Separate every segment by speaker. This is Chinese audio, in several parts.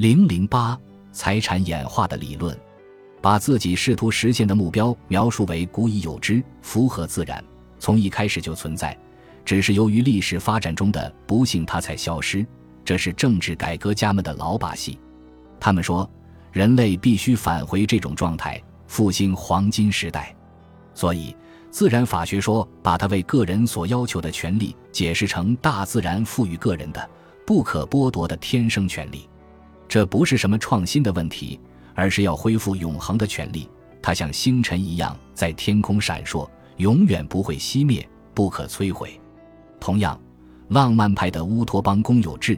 Speaker 1: 零零八财产演化的理论，把自己试图实现的目标描述为古已有之，符合自然，从一开始就存在，只是由于历史发展中的不幸，它才消失。这是政治改革家们的老把戏。他们说，人类必须返回这种状态，复兴黄金时代。所以，自然法学说把它为个人所要求的权利解释成大自然赋予个人的不可剥夺的天生权利。这不是什么创新的问题，而是要恢复永恒的权利。它像星辰一样在天空闪烁，永远不会熄灭，不可摧毁。同样，浪漫派的乌托邦公有制，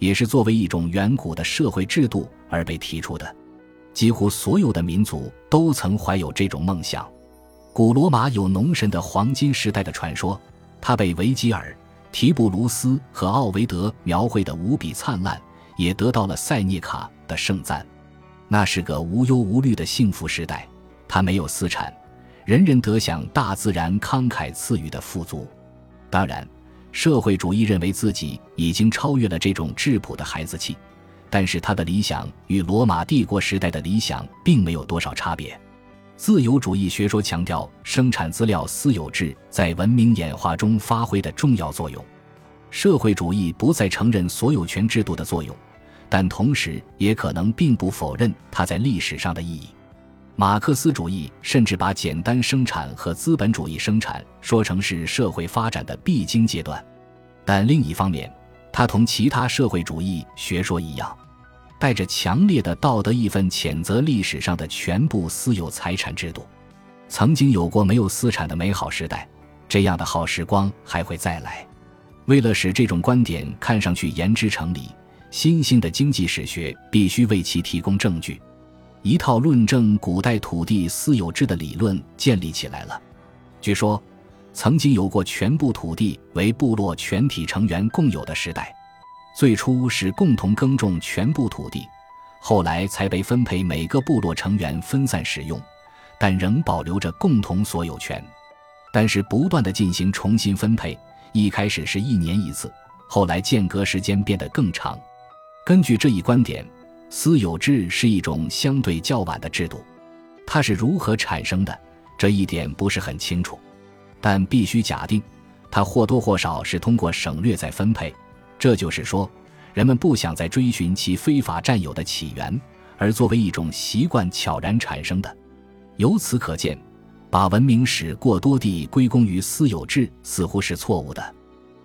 Speaker 1: 也是作为一种远古的社会制度而被提出的。几乎所有的民族都曾怀有这种梦想。古罗马有农神的黄金时代的传说，它被维吉尔、提布鲁斯和奥维德描绘得无比灿烂。也得到了塞涅卡的盛赞，那是个无忧无虑的幸福时代。他没有私产，人人得享大自然慷慨赐予的富足。当然，社会主义认为自己已经超越了这种质朴的孩子气，但是他的理想与罗马帝国时代的理想并没有多少差别。自由主义学说强调生产资料私有制在文明演化中发挥的重要作用。社会主义不再承认所有权制度的作用，但同时也可能并不否认它在历史上的意义。马克思主义甚至把简单生产和资本主义生产说成是社会发展的必经阶段，但另一方面，它同其他社会主义学说一样，带着强烈的道德义愤，谴责历史上的全部私有财产制度。曾经有过没有私产的美好时代，这样的好时光还会再来。为了使这种观点看上去言之成理，新兴的经济史学必须为其提供证据。一套论证古代土地私有制的理论建立起来了。据说，曾经有过全部土地为部落全体成员共有的时代，最初是共同耕种全部土地，后来才被分配每个部落成员分散使用，但仍保留着共同所有权。但是不断的进行重新分配。一开始是一年一次，后来间隔时间变得更长。根据这一观点，私有制是一种相对较晚的制度。它是如何产生的，这一点不是很清楚，但必须假定，它或多或少是通过省略再分配。这就是说，人们不想再追寻其非法占有的起源，而作为一种习惯悄然产生的。由此可见。把文明史过多地归功于私有制似乎是错误的。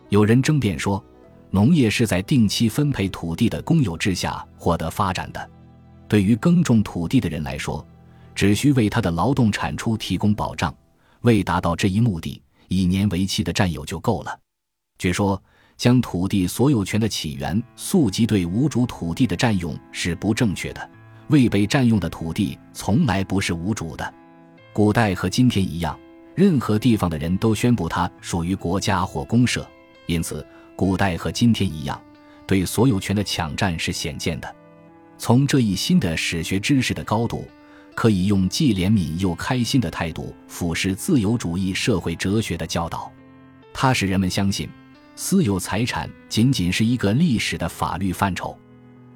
Speaker 1: 有人争辩说，农业是在定期分配土地的公有制下获得发展的。对于耕种土地的人来说，只需为他的劳动产出提供保障。为达到这一目的，一年为期的占有就够了。据说，将土地所有权的起源溯及对无主土地的占用是不正确的。未被占用的土地从来不是无主的。古代和今天一样，任何地方的人都宣布它属于国家或公社，因此，古代和今天一样，对所有权的抢占是显见的。从这一新的史学知识的高度，可以用既怜悯又开心的态度俯视自由主义社会哲学的教导。它使人们相信，私有财产仅仅是一个历史的法律范畴，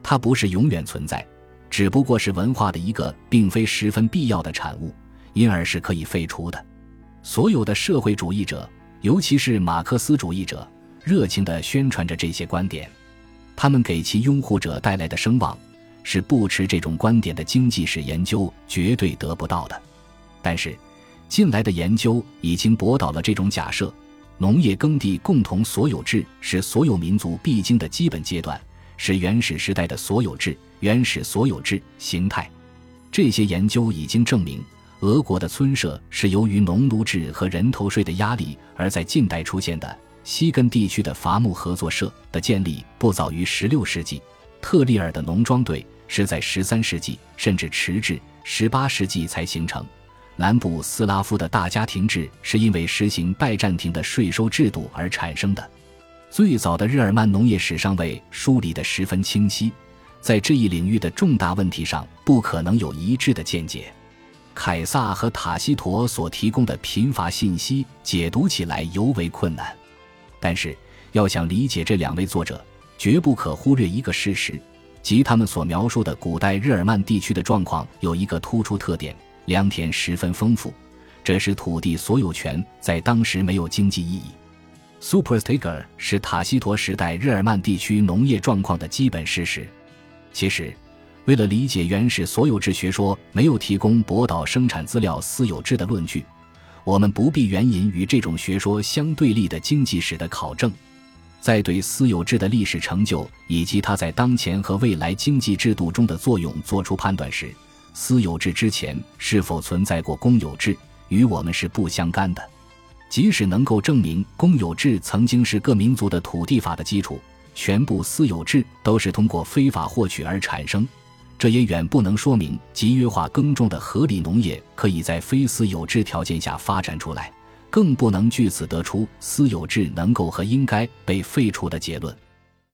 Speaker 1: 它不是永远存在，只不过是文化的一个并非十分必要的产物。因而是可以废除的。所有的社会主义者，尤其是马克思主义者，热情地宣传着这些观点。他们给其拥护者带来的声望，是不持这种观点的经济史研究绝对得不到的。但是，近来的研究已经驳倒了这种假设。农业耕地共同所有制是所有民族必经的基本阶段，是原始时代的所有制、原始所有制形态。这些研究已经证明。俄国的村社是由于农奴制和人头税的压力而在近代出现的。西根地区的伐木合作社的建立不早于16世纪，特利尔的农庄队是在13世纪甚至迟至18世纪才形成。南部斯拉夫的大家庭制是因为实行拜占庭的税收制度而产生的。最早的日耳曼农业史尚未梳理得十分清晰，在这一领域的重大问题上不可能有一致的见解。凯撒和塔西佗所提供的贫乏信息解读起来尤为困难，但是要想理解这两位作者，绝不可忽略一个事实：即他们所描述的古代日耳曼地区的状况有一个突出特点：良田十分丰富，这使土地所有权在当时没有经济意义。Superstiger 是塔西佗时代日耳曼地区农业状况的基本事实。其实，为了理解原始所有制学说没有提供博导生产资料私有制的论据，我们不必援引与这种学说相对立的经济史的考证。在对私有制的历史成就以及它在当前和未来经济制度中的作用作出判断时，私有制之前是否存在过公有制，与我们是不相干的。即使能够证明公有制曾经是各民族的土地法的基础，全部私有制都是通过非法获取而产生，这也远不能说明集约化耕种的合理农业可以在非私有制条件下发展出来，更不能据此得出私有制能够和应该被废除的结论。